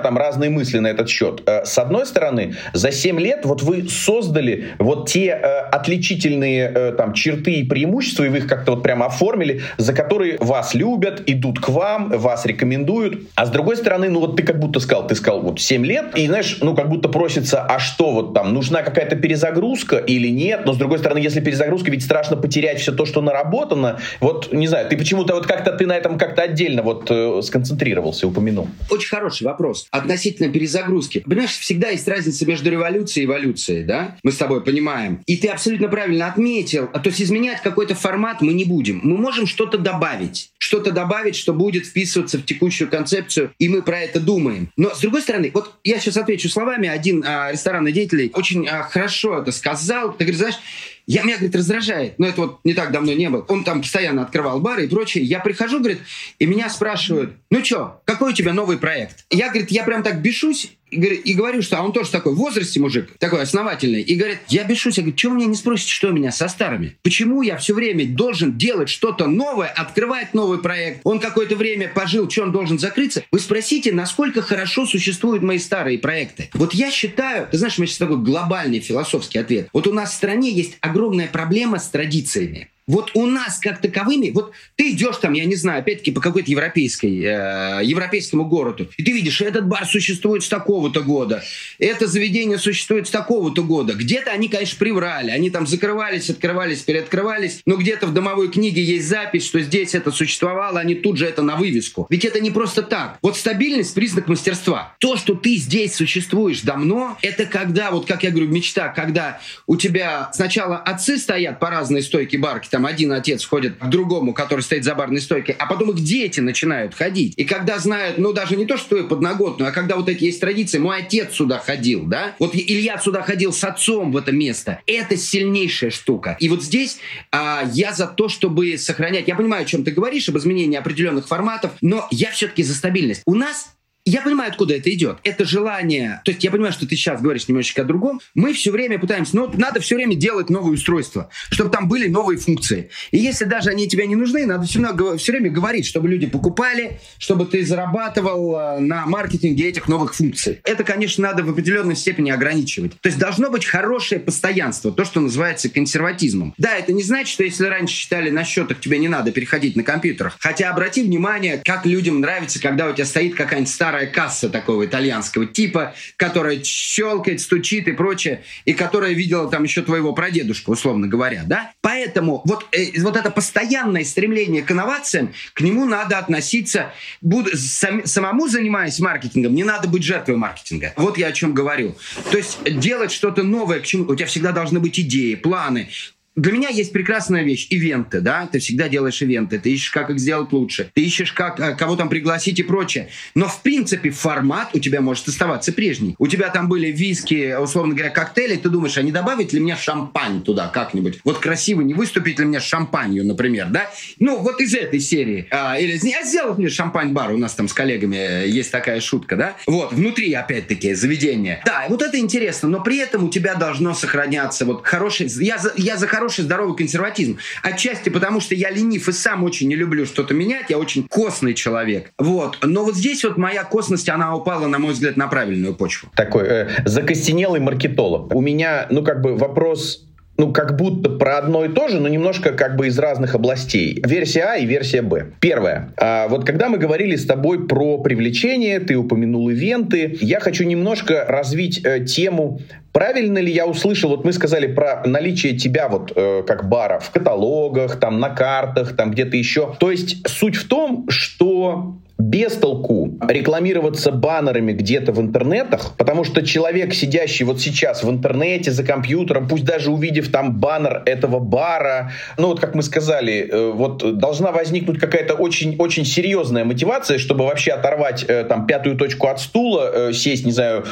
там разные мысли на этот счет. Э, с одной стороны, за 7 лет вот вы создали вот те э, отличительные э, там черты и преимущества, и вы их как-то вот прямо оформили, за которые вас любят, идут к вам, вас рекомендуют. А с другой стороны, ну вот ты как будто сказал, ты сказал вот 7 лет, и знаешь, ну, как будто просится, а что вот там, нужна какая-то перезагрузка или нет? Но, с другой стороны, если перезагрузка, ведь страшно потерять все то, что наработано. Вот, не знаю, ты почему-то вот как-то ты на этом как-то отдельно вот э, сконцентрировался, упомянул. Очень хороший вопрос относительно перезагрузки. Понимаешь, всегда есть разница между революцией и эволюцией, да? Мы с тобой понимаем. И ты абсолютно правильно отметил. А то есть изменять какой-то формат мы не будем. Мы можем что-то добавить. Что-то добавить, что будет вписываться в текущую концепцию, и мы про это думаем. Но, с другой стороны, вот я сейчас отвечу словами, один а, ресторанный деятель очень а, хорошо это сказал. Ты говоришь, знаешь, я, меня, говорит, раздражает. Но это вот не так давно не было. Он там постоянно открывал бары и прочее. Я прихожу, говорит, и меня спрашивают, ну что, какой у тебя новый проект? Я, говорит, я прям так бешусь, и говорю, что а он тоже такой в возрасте мужик, такой основательный, и говорит, я бешусь, я говорю, что меня не спросите, что у меня со старыми? Почему я все время должен делать что-то новое, открывать новый проект? Он какое-то время пожил, что он должен закрыться? Вы спросите, насколько хорошо существуют мои старые проекты? Вот я считаю, ты знаешь, у меня сейчас такой глобальный философский ответ. Вот у нас в стране есть огромная проблема с традициями. Вот у нас как таковыми, вот ты идешь там, я не знаю, опять-таки по какой-то европейской, э, европейскому городу, и ты видишь, этот бар существует с такого-то года, это заведение существует с такого-то года. Где-то они, конечно, приврали, они там закрывались, открывались, переоткрывались, но где-то в домовой книге есть запись, что здесь это существовало, они тут же это на вывеску. Ведь это не просто так. Вот стабильность — признак мастерства. То, что ты здесь существуешь давно, это когда, вот как я говорю, мечта, когда у тебя сначала отцы стоят по разной стойке барки, там там один отец ходит к другому, который стоит за барной стойкой, а потом их дети начинают ходить. И когда знают, ну даже не то, что и подноготную, а когда вот эти есть традиции, мой отец сюда ходил, да, вот Илья сюда ходил с отцом в это место, это сильнейшая штука. И вот здесь а, я за то, чтобы сохранять, я понимаю, о чем ты говоришь, об изменении определенных форматов, но я все-таки за стабильность. У нас я понимаю, откуда это идет. Это желание... То есть я понимаю, что ты сейчас говоришь немножечко о другом. Мы все время пытаемся... Ну, надо все время делать новые устройства, чтобы там были новые функции. И если даже они тебе не нужны, надо все, равно, все время говорить, чтобы люди покупали, чтобы ты зарабатывал э, на маркетинге этих новых функций. Это, конечно, надо в определенной степени ограничивать. То есть должно быть хорошее постоянство, то, что называется консерватизмом. Да, это не значит, что если раньше считали на счетах, тебе не надо переходить на компьютерах. Хотя обрати внимание, как людям нравится, когда у тебя стоит какая-нибудь старая старая касса такого итальянского типа, которая щелкает, стучит и прочее, и которая видела там еще твоего прадедушку, условно говоря, да? Поэтому вот, э, вот это постоянное стремление к инновациям, к нему надо относиться, буду, сам, самому занимаясь маркетингом, не надо быть жертвой маркетинга. Вот я о чем говорю. То есть делать что-то новое, к чему у тебя всегда должны быть идеи, планы, для меня есть прекрасная вещь – ивенты, да, ты всегда делаешь ивенты, ты ищешь, как их сделать лучше, ты ищешь, как, э, кого там пригласить и прочее. Но, в принципе, формат у тебя может оставаться прежний. У тебя там были виски, условно говоря, коктейли, ты думаешь, а не добавить ли мне шампань туда как-нибудь? Вот красиво не выступить ли мне шампанью, например, да? Ну, вот из этой серии. А, или а сделать мне шампань-бар, у нас там с коллегами э, есть такая шутка, да? Вот, внутри, опять-таки, заведение. Да, вот это интересно, но при этом у тебя должно сохраняться вот хороший... Я я за хороший здоровый консерватизм. Отчасти потому, что я ленив и сам очень не люблю что-то менять, я очень костный человек. Вот. Но вот здесь вот моя костность, она упала, на мой взгляд, на правильную почву. Такой э, закостенелый маркетолог. У меня, ну, как бы вопрос ну, как будто про одно и то же, но немножко как бы из разных областей. Версия А и версия Б. Первое. А, вот когда мы говорили с тобой про привлечение, ты упомянул ивенты, я хочу немножко развить э, тему Правильно ли я услышал, вот мы сказали про наличие тебя вот э, как бара в каталогах, там на картах, там где-то еще. То есть суть в том, что без толку рекламироваться баннерами где-то в интернетах, потому что человек, сидящий вот сейчас в интернете за компьютером, пусть даже увидев там баннер этого бара, ну вот как мы сказали, э, вот должна возникнуть какая-то очень-очень серьезная мотивация, чтобы вообще оторвать э, там пятую точку от стула, э, сесть, не знаю,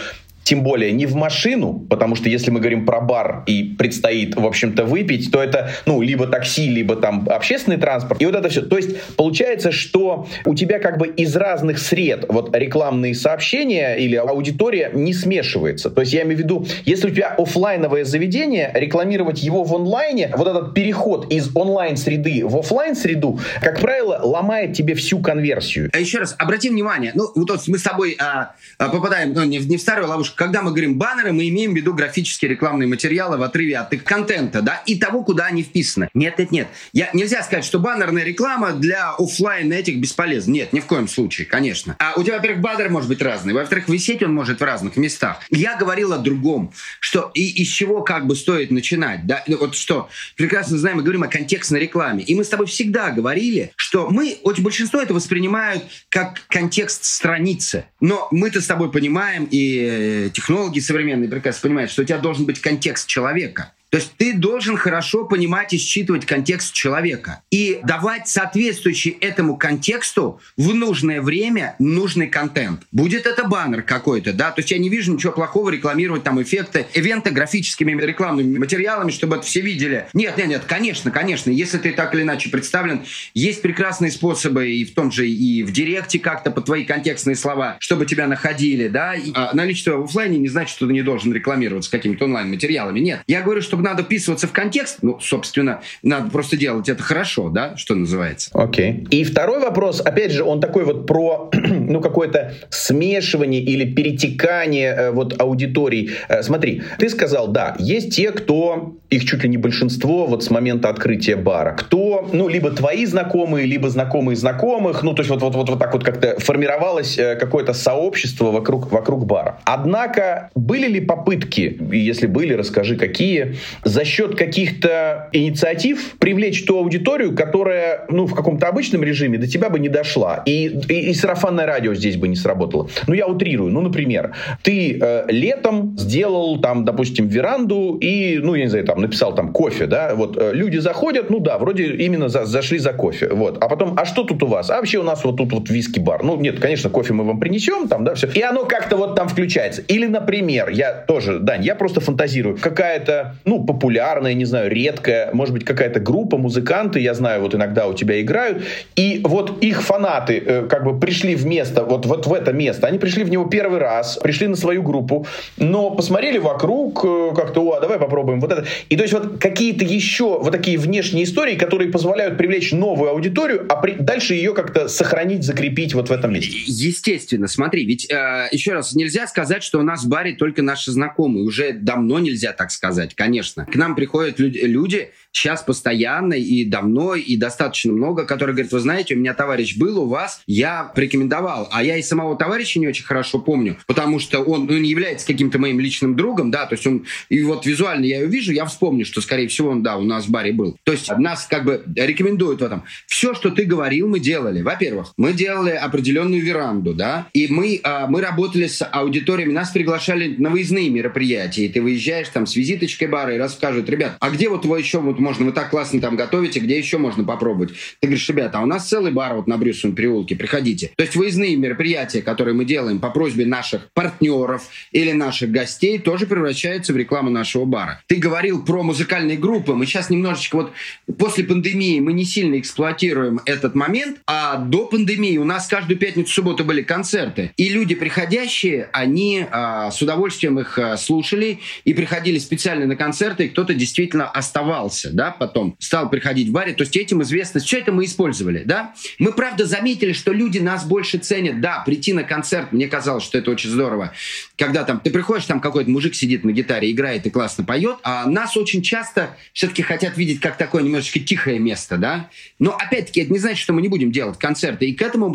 тем более не в машину, потому что если мы говорим про бар и предстоит, в общем-то, выпить, то это, ну, либо такси, либо там общественный транспорт. И вот это все. То есть получается, что у тебя как бы из разных сред вот рекламные сообщения или аудитория не смешивается. То есть я имею в виду, если у тебя офлайновое заведение, рекламировать его в онлайне, вот этот переход из онлайн-среды в офлайн среду как правило, ломает тебе всю конверсию. А еще раз, обрати внимание, ну, вот мы с тобой а, а попадаем ну, не, в, не в старую ловушку, когда мы говорим баннеры, мы имеем в виду графические рекламные материалы в отрыве от их контента, да, и того, куда они вписаны. Нет, нет, нет. Я, нельзя сказать, что баннерная реклама для офлайн этих бесполезна. Нет, ни в коем случае, конечно. А у тебя, во-первых, баннер может быть разный, во-вторых, висеть он может в разных местах. Я говорил о другом, что и из чего как бы стоит начинать, да, ну, вот что, прекрасно знаем, мы говорим о контекстной рекламе, и мы с тобой всегда говорили, что мы, очень большинство это воспринимают как контекст страницы, но мы-то с тобой понимаем, и э, технологи современные прекрасно понимают, что у тебя должен быть контекст человека. То есть ты должен хорошо понимать и считывать контекст человека и давать соответствующий этому контексту в нужное время нужный контент. Будет это баннер какой-то, да, то есть я не вижу ничего плохого рекламировать там эффекты, ивенты графическими рекламными материалами, чтобы это все видели. Нет, нет, нет, конечно, конечно, если ты так или иначе представлен, есть прекрасные способы и в том же и в директе как-то по твои контекстные слова, чтобы тебя находили, да, и, а, наличие в офлайне не значит, что ты не должен рекламироваться какими-то онлайн-материалами. Нет, я говорю, что чтобы надо вписываться в контекст, ну, собственно, надо просто делать это хорошо, да, что называется. Окей. Okay. И второй вопрос, опять же, он такой вот про, ну, какое-то смешивание или перетекание э, вот аудиторий. Э, смотри, ты сказал, да, есть те, кто, их чуть ли не большинство вот с момента открытия бара, кто, ну, либо твои знакомые, либо знакомые знакомых, ну, то есть вот, вот, вот, так вот как-то формировалось э, какое-то сообщество вокруг, вокруг бара. Однако были ли попытки, если были, расскажи, какие, за счет каких-то инициатив привлечь ту аудиторию, которая, ну, в каком-то обычном режиме до тебя бы не дошла. И, и, и сарафанное радио здесь бы не сработало. Ну, я утрирую. Ну, например, ты э, летом сделал там, допустим, веранду и, ну, я не знаю, там, написал там кофе, да, вот э, люди заходят, ну да, вроде именно за, зашли за кофе, вот. А потом, а что тут у вас? А вообще у нас вот тут вот виски-бар. Ну, нет, конечно, кофе мы вам принесем, там, да, все. И оно как-то вот там включается. Или, например, я тоже, Дань, я просто фантазирую, какая-то, ну, популярная, не знаю, редкая, может быть, какая-то группа, музыканты, я знаю, вот иногда у тебя играют, и вот их фанаты э, как бы пришли в место, вот, вот в это место, они пришли в него первый раз, пришли на свою группу, но посмотрели вокруг, э, как-то, о, а давай попробуем вот это. И то есть вот какие-то еще вот такие внешние истории, которые позволяют привлечь новую аудиторию, а при, дальше ее как-то сохранить, закрепить вот в этом месте. Естественно, смотри, ведь э, еще раз, нельзя сказать, что у нас в баре только наши знакомые. Уже давно нельзя так сказать, конечно. К нам приходят люди, люди сейчас постоянно и давно, и достаточно много, которые говорят, вы знаете, у меня товарищ был у вас, я порекомендовал, а я и самого товарища не очень хорошо помню, потому что он ну, не является каким-то моим личным другом, да, то есть он, и вот визуально я его вижу, я вспомню, что, скорее всего, он, да, у нас в баре был. То есть нас как бы рекомендуют в этом. Все, что ты говорил, мы делали. Во-первых, мы делали определенную веранду, да, и мы, а, мы работали с аудиториями, нас приглашали на выездные мероприятия, и ты выезжаешь там с визиточкой бара и расскажут, ребят, а где вот вы еще вот можно, вы так классно там готовите, где еще можно попробовать? Ты говоришь, ребята, а у нас целый бар вот на Брюсовом переулке, приходите. То есть выездные мероприятия, которые мы делаем по просьбе наших партнеров или наших гостей, тоже превращаются в рекламу нашего бара. Ты говорил про музыкальные группы, мы сейчас немножечко вот после пандемии мы не сильно эксплуатируем этот момент, а до пандемии у нас каждую пятницу, субботу были концерты, и люди приходящие, они а, с удовольствием их а, слушали и приходили специально на концерты, и кто-то действительно оставался да, потом стал приходить в баре, то есть этим известность, все это мы использовали, да. Мы, правда, заметили, что люди нас больше ценят, да, прийти на концерт, мне казалось, что это очень здорово, когда там ты приходишь, там какой-то мужик сидит на гитаре, играет и классно поет, а нас очень часто все-таки хотят видеть как такое немножечко тихое место, да. Но, опять-таки, это не значит, что мы не будем делать концерты, и к этому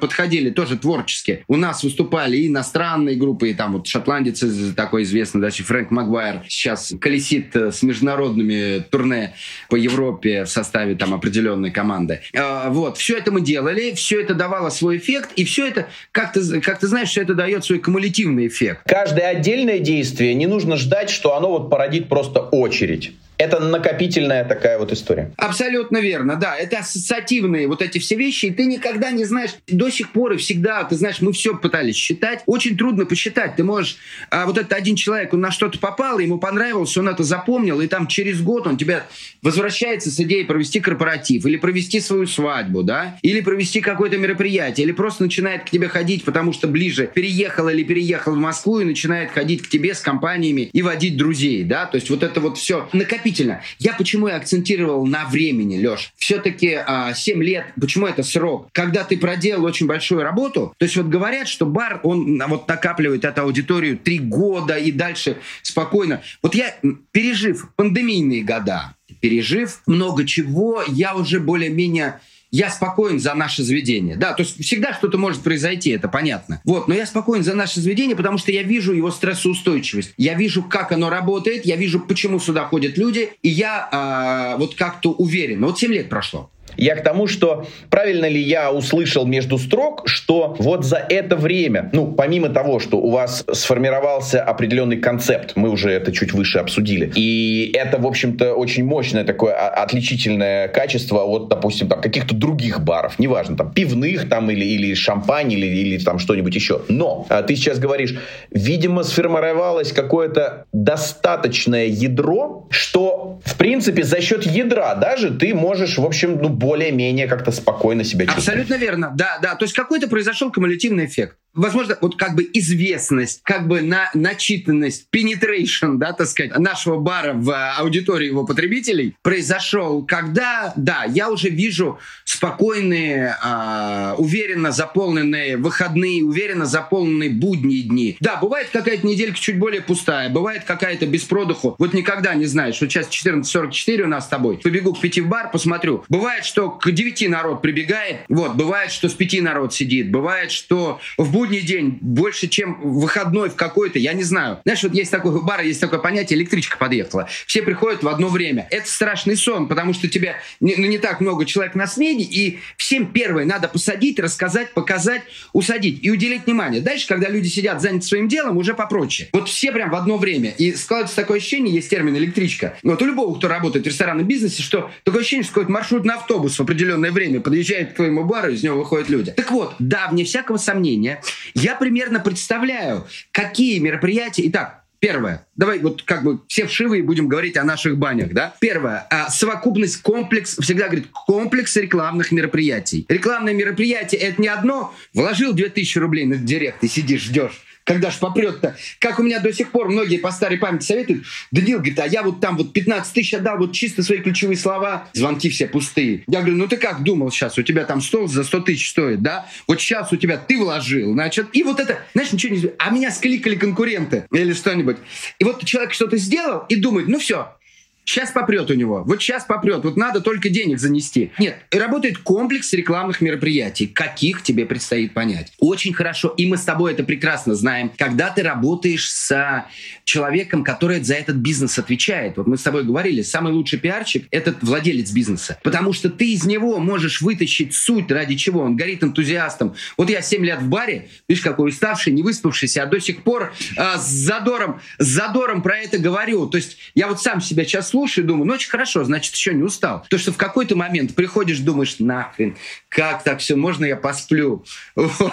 подходили тоже творчески. У нас выступали и иностранные группы, и там вот шотландец такой известный, даже Фрэнк Магуайр сейчас колесит э, с международными турне по Европе в составе там определенной команды. А, вот, все это мы делали, все это давало свой эффект, и все это, как ты, как ты знаешь, все это дает свой кумулятивный эффект. Каждое отдельное действие не нужно ждать, что оно вот породит просто очередь. Это накопительная такая вот история. Абсолютно верно, да. Это ассоциативные вот эти все вещи, и ты никогда не знаешь, до сих пор и всегда, ты знаешь, мы все пытались считать. Очень трудно посчитать. Ты можешь, а вот этот один человек, он на что-то попал, ему понравилось, он это запомнил, и там через год он тебя возвращается с идеей провести корпоратив, или провести свою свадьбу, да, или провести какое-то мероприятие, или просто начинает к тебе ходить, потому что ближе переехал или переехал в Москву и начинает ходить к тебе с компаниями и водить друзей, да, то есть вот это вот все накопительно накопительно. Я почему и акцентировал на времени, Леш? Все-таки а, 7 лет, почему это срок? Когда ты проделал очень большую работу, то есть вот говорят, что бар, он вот накапливает эту аудиторию 3 года и дальше спокойно. Вот я, пережив пандемийные года, пережив много чего, я уже более-менее я спокоен за наше заведение. Да, то есть всегда что-то может произойти, это понятно. Вот, но я спокоен за наше заведение, потому что я вижу его стрессоустойчивость. Я вижу, как оно работает, я вижу, почему сюда ходят люди, и я э, вот как-то уверен. Вот 7 лет прошло. Я к тому, что правильно ли я услышал между строк, что вот за это время, ну, помимо того, что у вас сформировался определенный концепт, мы уже это чуть выше обсудили, и это, в общем-то, очень мощное такое отличительное качество от, допустим, там, каких-то других баров, неважно, там, пивных там или, или шампань или, или там что-нибудь еще. Но а, ты сейчас говоришь, видимо, сформировалось какое-то достаточное ядро, что, в принципе, за счет ядра даже ты можешь, в общем, ну, более-менее как-то спокойно себя чувствовать. Абсолютно верно, да, да. То есть какой-то произошел кумулятивный эффект возможно, вот как бы известность, как бы на начитанность, penetration, да, так сказать, нашего бара в аудитории его потребителей произошел, когда, да, я уже вижу спокойные, э, уверенно заполненные выходные, уверенно заполненные будние дни. Да, бывает какая-то неделька чуть более пустая, бывает какая-то без продуху. Вот никогда не знаешь, что сейчас 14.44 у нас с тобой. Побегу к пяти в бар, посмотрю. Бывает, что к девяти народ прибегает, вот, бывает, что с пяти народ сидит, бывает, что в будний день больше, чем выходной в какой-то, я не знаю. Знаешь, вот есть такой, у бара есть такое понятие, электричка подъехала. Все приходят в одно время. Это страшный сон, потому что тебя не, ну, не так много человек на смене, и всем первое надо посадить, рассказать, показать, усадить и уделить внимание. Дальше, когда люди сидят заняты своим делом, уже попроще. Вот все прям в одно время. И складывается такое ощущение, есть термин электричка. Вот у любого, кто работает в ресторанном бизнесе, что такое ощущение, что какой-то маршрутный автобус в определенное время подъезжает к твоему бару, из него выходят люди. Так вот, да, вне всякого сомнения, я примерно представляю, какие мероприятия... Итак, Первое. Давай вот как бы все вшивые будем говорить о наших банях, да? Первое. А, совокупность, комплекс, всегда говорит, комплекс рекламных мероприятий. Рекламное мероприятие — это не одно. Вложил 2000 рублей на директ и сидишь, ждешь когда ж попрет-то? Как у меня до сих пор многие по старой памяти советуют. Данил говорит, а я вот там вот 15 тысяч отдал, вот чисто свои ключевые слова, звонки все пустые. Я говорю, ну ты как думал сейчас, у тебя там стол за 100 тысяч стоит, да? Вот сейчас у тебя ты вложил, значит, и вот это, знаешь, ничего не... А меня скликали конкуренты или что-нибудь. И вот человек что-то сделал и думает, ну все, Сейчас попрет у него. Вот сейчас попрет. Вот надо только денег занести. Нет, работает комплекс рекламных мероприятий. Каких тебе предстоит понять. Очень хорошо. И мы с тобой это прекрасно знаем. Когда ты работаешь с человеком, который за этот бизнес отвечает. Вот мы с тобой говорили, самый лучший пиарщик — это владелец бизнеса. Потому что ты из него можешь вытащить суть, ради чего он горит энтузиастом. Вот я 7 лет в баре, видишь, какой уставший, не выспавшийся, а до сих пор а, с задором, с задором про это говорю. То есть я вот сам себя сейчас слушаю и думаю, ну очень хорошо, значит, еще не устал. То, что в какой-то момент приходишь, думаешь, нахрен, как так все, можно я посплю? Вот.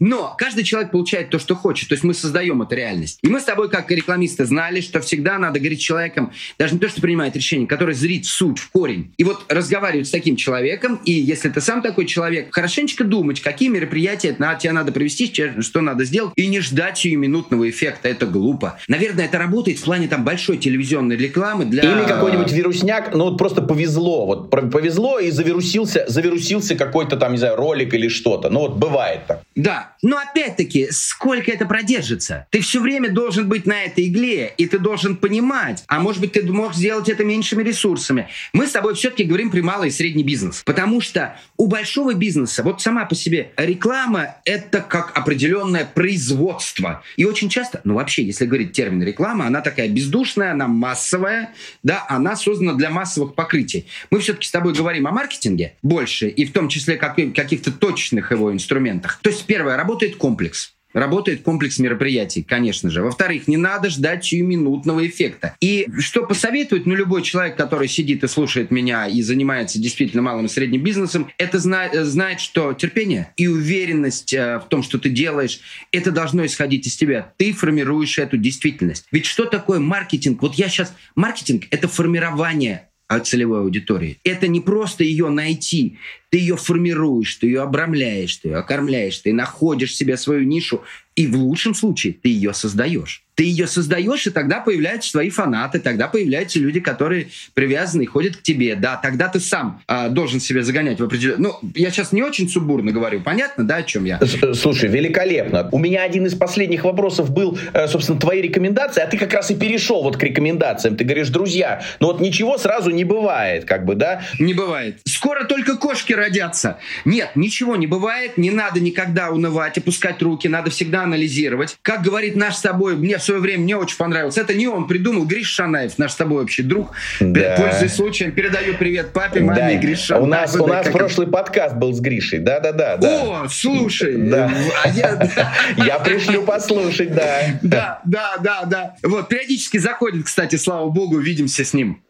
Но каждый человек получает то, что хочет. То есть мы создаем эту реальность. И мы с тобой, как рекламисты, знали, что всегда надо говорить человеком, даже не то, что принимает решение, который зрит суть, в корень. И вот разговаривать с таким человеком, и если ты сам такой человек, хорошенечко думать, какие мероприятия тебе надо провести, что надо сделать, и не ждать сиюминутного эффекта. Это глупо. Наверное, это работает в плане там большой телевизионной рекламы для... Или какой-нибудь вирусняк, ну вот просто повезло. Вот повезло и завирусился, завирусился какой-то там, не знаю, ролик или что-то. Ну вот бывает так. Да. Но опять-таки, сколько это продержится? Ты все время должен быть на этой игле, и ты должен понимать, а может быть, ты мог сделать это меньшими ресурсами. Мы с тобой все-таки говорим про малый и средний бизнес. Потому что у большого бизнеса, вот сама по себе, реклама — это как определенное производство. И очень часто, ну вообще, если говорить термин реклама, она такая бездушная, она массовая, да, она создана для массовых покрытий. Мы все-таки с тобой говорим о маркетинге больше, и в том числе как, каких-то точных его инструментах. То есть первое, работает комплекс. Работает комплекс мероприятий, конечно же. Во-вторых, не надо ждать сиюминутного эффекта. И что посоветует, ну, любой человек, который сидит и слушает меня и занимается действительно малым и средним бизнесом, это зна- знает, что терпение и уверенность э, в том, что ты делаешь, это должно исходить из тебя. Ты формируешь эту действительность. Ведь что такое маркетинг? Вот я сейчас... Маркетинг — это формирование целевой аудитории. Это не просто ее найти, ты ее формируешь, ты ее обрамляешь, ты ее окормляешь, ты находишь себе свою нишу, и в лучшем случае ты ее создаешь. Ты ее создаешь, и тогда появляются твои фанаты, тогда появляются люди, которые привязаны и ходят к тебе. Да, тогда ты сам э, должен себя загонять в определенную... Ну, я сейчас не очень субурно говорю, понятно, да, о чем я? Слушай, великолепно. У меня один из последних вопросов был, э, собственно, твои рекомендации, а ты как раз и перешел вот к рекомендациям. Ты говоришь, друзья, ну вот ничего сразу не бывает, как бы, да? Не бывает. Скоро только кошки родятся. Нет, ничего не бывает, не надо никогда унывать, опускать руки, надо всегда анализировать. Как говорит наш с тобой, мне в свое время мне очень понравилось. Это не он придумал, Гриш Шанаев, наш с тобой общий друг. Да. Пользуясь случаем, передаю привет папе, маме да. и Гриш Шанаев. У нас, у нас прошлый подкаст был с Гришей, да-да-да. О, слушай. Да. А я пришлю послушать, да. Да, да, да, да. Вот, периодически заходит, кстати, слава богу, видимся с ним.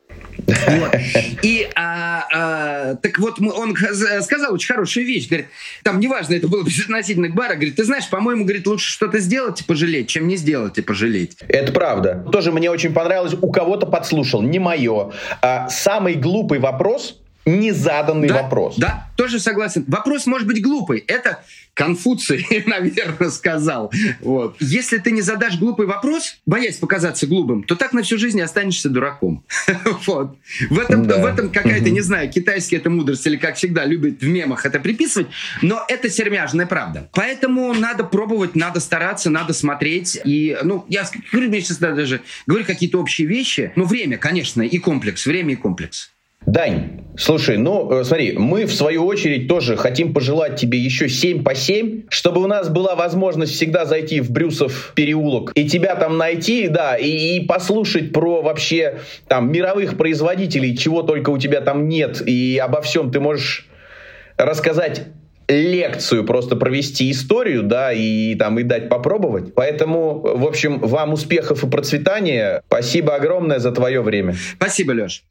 И а, а, так вот он сказал очень хорошую вещь. Говорит, там неважно, это было безотносительно к бару. Говорит, ты знаешь, по-моему, говорит, лучше что-то сделать и пожалеть, чем не сделать и пожалеть. Это правда. Тоже мне очень понравилось. У кого-то подслушал, не мое. А, самый глупый вопрос незаданный да, вопрос. Да, тоже согласен. Вопрос может быть глупый. Это Конфуций, наверное, сказал. Вот. Если ты не задашь глупый вопрос, боясь показаться глупым, то так на всю жизнь останешься дураком. вот. В этом, да. в этом какая-то, не знаю, китайская это мудрость или, как всегда, любит в мемах это приписывать, но это сермяжная правда. Поэтому надо пробовать, надо стараться, надо смотреть. И, ну, я говорю, мне сейчас даже говорю какие-то общие вещи, но время, конечно, и комплекс, время и комплекс. Дань, Слушай, ну э, смотри, мы в свою очередь тоже хотим пожелать тебе еще 7 по 7, чтобы у нас была возможность всегда зайти в Брюсов переулок и тебя там найти, да, и, и послушать про вообще там мировых производителей, чего только у тебя там нет, и обо всем ты можешь рассказать лекцию, просто провести историю, да, и там и дать попробовать. Поэтому, в общем, вам успехов и процветания. Спасибо огромное за твое время. Спасибо, Леш.